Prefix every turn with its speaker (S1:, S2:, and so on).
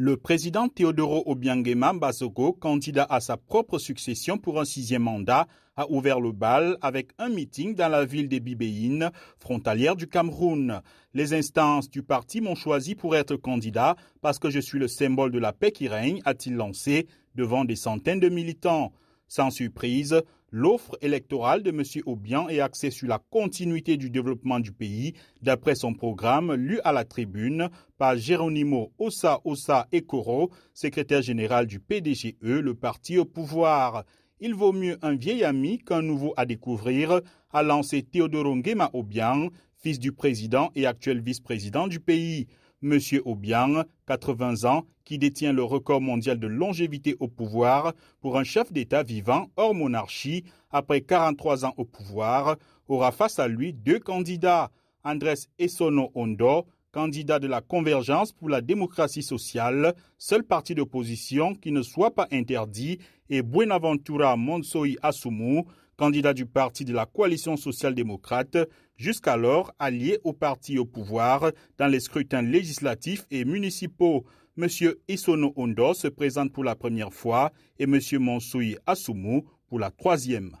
S1: Le président Teodoro Obiangema Basoko, candidat à sa propre succession pour un sixième mandat, a ouvert le bal avec un meeting dans la ville de Bibéine, frontalière du Cameroun. Les instances du parti m'ont choisi pour être candidat parce que je suis le symbole de la paix qui règne, a-t-il lancé devant des centaines de militants. Sans surprise, l'offre électorale de M. Obiang est axée sur la continuité du développement du pays, d'après son programme lu à la tribune par Geronimo Ossa Ossa Ekoro, secrétaire général du PDGE, le parti au pouvoir. Il vaut mieux un vieil ami qu'un nouveau à découvrir, a lancé Théodoro Ngema Obiang, fils du président et actuel vice-président du pays. Monsieur Obiang, 80 ans, qui détient le record mondial de longévité au pouvoir pour un chef d'État vivant hors monarchie après 43 ans au pouvoir, aura face à lui deux candidats, Andrés Essono Ondo, candidat de la Convergence pour la démocratie sociale, seul parti d'opposition qui ne soit pas interdit, et Buenaventura Monsoi Asumu, candidat du parti de la coalition social-démocrate, jusqu'alors allié au parti au pouvoir dans les scrutins législatifs et municipaux. M. Isono Ondo se présente pour la première fois et M. Monsui Asumu pour la troisième.